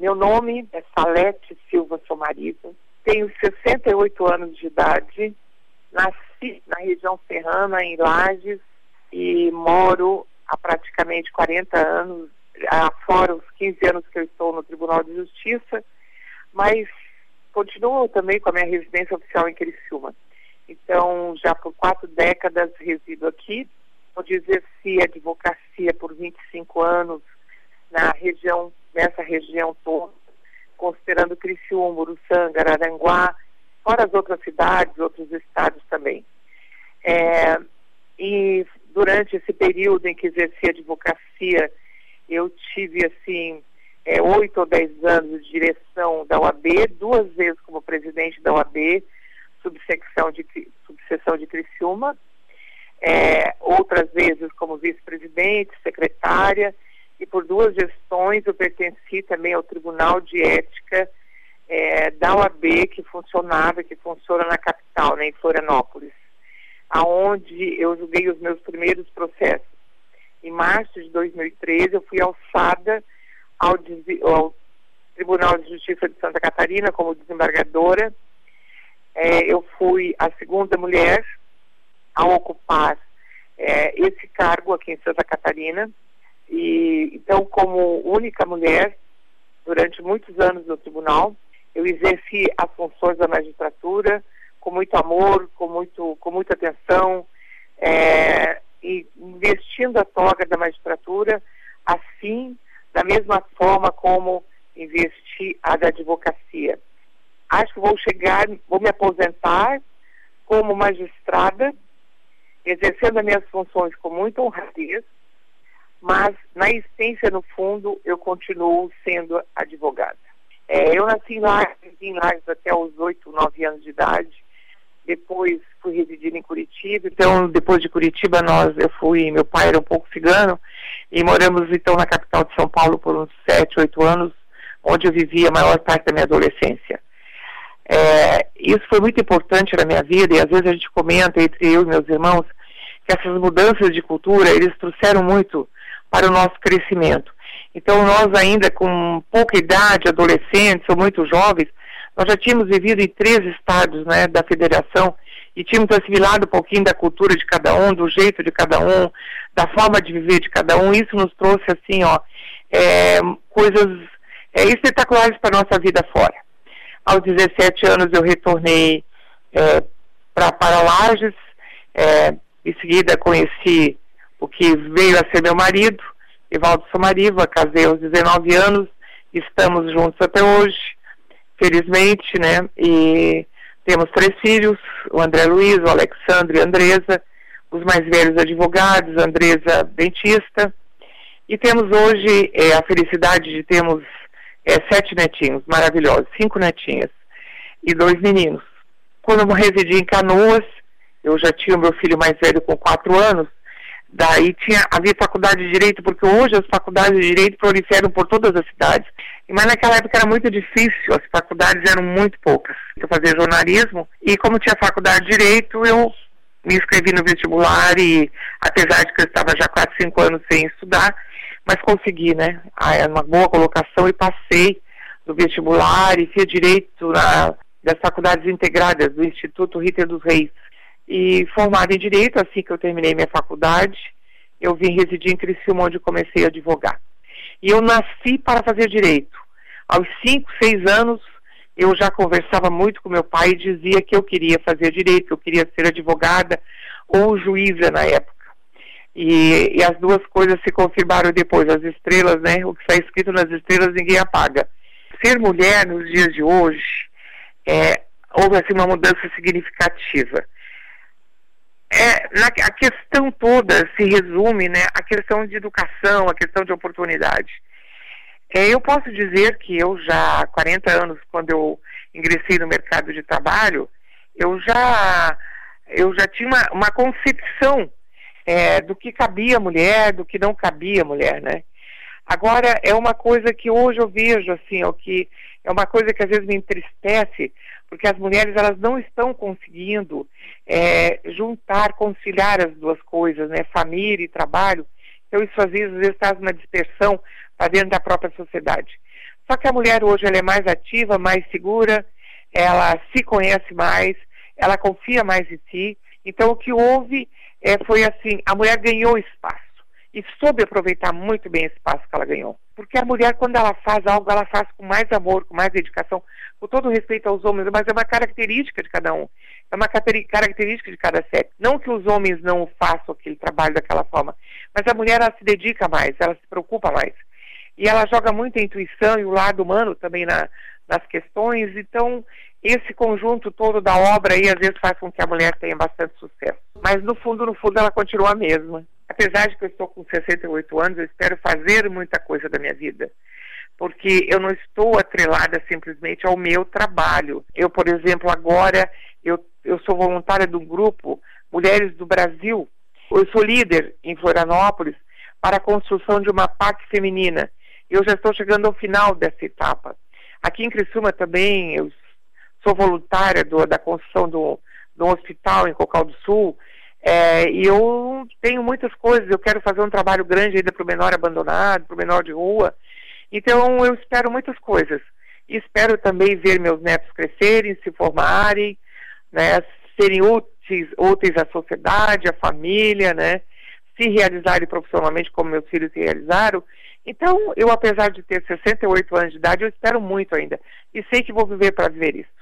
Meu nome é Salete Silva Somariva, tenho 68 anos de idade, nasci na região serrana, em Lages, e moro há praticamente 40 anos, fora os 15 anos que eu estou no Tribunal de Justiça, mas continuo também com a minha residência oficial em Criciúma. Então, já por quatro décadas resido aqui, onde exerci advocacia por 25 anos na região, nessa região toda, considerando Criciúma, Uruçanga, Araranguá, fora as outras cidades, outros estados também. É, e durante esse período em que exerci advocacia, eu tive, assim, é, oito ou dez anos de direção da OAB, duas vezes como presidente da OAB, subsecção de, subseção de Criciúma, é, outras vezes como vice-presidente, secretária, e por duas gestões eu pertenci também ao Tribunal de Ética é, da OAB, que funcionava, que funciona na capital, né, em Florianópolis, aonde eu julguei os meus primeiros processos. Em março de 2013 eu fui alçada ao, ao Tribunal de Justiça de Santa Catarina como desembargadora. É, eu fui a segunda mulher a ocupar é, esse cargo aqui em Santa Catarina. E então, como única mulher, durante muitos anos no tribunal, eu exerci as funções da magistratura com muito amor, com, muito, com muita atenção, é, e investindo a toga da magistratura, assim, da mesma forma como investi a da advocacia. Acho que vou chegar, vou me aposentar como magistrada exercendo as minhas funções com muita honradez, mas na essência, no fundo, eu continuo sendo advogada. É, eu nasci em Lages, em Lages até os 8, 9 anos de idade, depois fui residir em Curitiba, então depois de Curitiba nós, eu fui, meu pai era um pouco cigano, e moramos então na capital de São Paulo por uns 7, 8 anos, onde eu vivi a maior parte da minha adolescência. É, isso foi muito importante na minha vida e às vezes a gente comenta entre eu e meus irmãos que essas mudanças de cultura eles trouxeram muito para o nosso crescimento. Então nós ainda com pouca idade, adolescentes ou muito jovens, nós já tínhamos vivido em três estados né, da federação e tínhamos assimilado um pouquinho da cultura de cada um, do jeito de cada um, da forma de viver de cada um. Isso nos trouxe assim, ó, é, coisas é, espetaculares para a nossa vida fora. Aos 17 anos eu retornei é, para Lages, é, em seguida conheci o que veio a ser meu marido, Ivaldo Samariva, casei aos 19 anos, estamos juntos até hoje, felizmente, né? E temos três filhos, o André Luiz, o Alexandre e a Andresa, os mais velhos advogados, a Andresa dentista, e temos hoje é, a felicidade de termos é, sete netinhos maravilhosos, cinco netinhas e dois meninos. Quando eu residi em Canoas, eu já tinha o meu filho mais velho com quatro anos, daí tinha, havia faculdade de Direito, porque hoje as faculdades de Direito proliferam por todas as cidades, mas naquela época era muito difícil, as faculdades eram muito poucas. Eu fazia jornalismo, e como tinha faculdade de Direito, eu me inscrevi no vestibular e, apesar de que eu estava já quatro, cinco anos sem estudar, mas consegui, né? Ah, uma boa colocação e passei no vestibular e fiz direito na, das faculdades integradas do Instituto Ritter dos Reis. E formado em direito, assim que eu terminei minha faculdade, eu vim residir em Criciúma, onde comecei a advogar. E eu nasci para fazer direito. Aos cinco, seis anos, eu já conversava muito com meu pai e dizia que eu queria fazer direito, que eu queria ser advogada ou juíza na época. E, e, as duas coisas se confirmaram depois. As estrelas, né? O que está escrito nas estrelas ninguém apaga. Ser mulher nos dias de hoje é, houve assim uma mudança significativa. É, na, a questão toda se resume, né? A questão de educação, a questão de oportunidade. É, eu posso dizer que eu já há 40 anos, quando eu ingressei no mercado de trabalho, eu já eu já tinha uma, uma concepção é, do que cabia à mulher, do que não cabia à mulher, né? Agora, é uma coisa que hoje eu vejo, assim, o que é uma coisa que às vezes me entristece, porque as mulheres elas não estão conseguindo é, juntar, conciliar as duas coisas, né? Família e trabalho. Então, isso às vezes, às vezes uma dispersão para dentro da própria sociedade. Só que a mulher hoje ela é mais ativa, mais segura, ela se conhece mais, ela confia mais em si. Então o que houve é, foi assim, a mulher ganhou espaço e soube aproveitar muito bem esse espaço que ela ganhou. Porque a mulher, quando ela faz algo, ela faz com mais amor, com mais dedicação, com todo respeito aos homens, mas é uma característica de cada um, é uma característica de cada sexo. Não que os homens não façam aquele trabalho daquela forma, mas a mulher ela se dedica mais, ela se preocupa mais. E ela joga muito a intuição e o lado humano também na, nas questões, então esse conjunto todo da obra aí às vezes faz com que a mulher tenha bastante sucesso. Mas no fundo, no fundo, ela continua a mesma apesar de que eu estou com 68 anos, eu espero fazer muita coisa da minha vida. Porque eu não estou atrelada simplesmente ao meu trabalho. Eu, por exemplo, agora, eu, eu sou voluntária do grupo Mulheres do Brasil. Eu sou líder em Florianópolis para a construção de uma PAC feminina. Eu já estou chegando ao final dessa etapa. Aqui em Criciúma também, eu sou voluntária do, da construção do, do hospital em Cocal do Sul, é, e eu tenho muitas coisas, eu quero fazer um trabalho grande ainda para o menor abandonado, para o menor de rua. Então eu espero muitas coisas. E espero também ver meus netos crescerem, se formarem, né, serem úteis, úteis à sociedade, à família, né, se realizarem profissionalmente como meus filhos se realizaram. Então, eu, apesar de ter 68 anos de idade, eu espero muito ainda. E sei que vou viver para viver isso.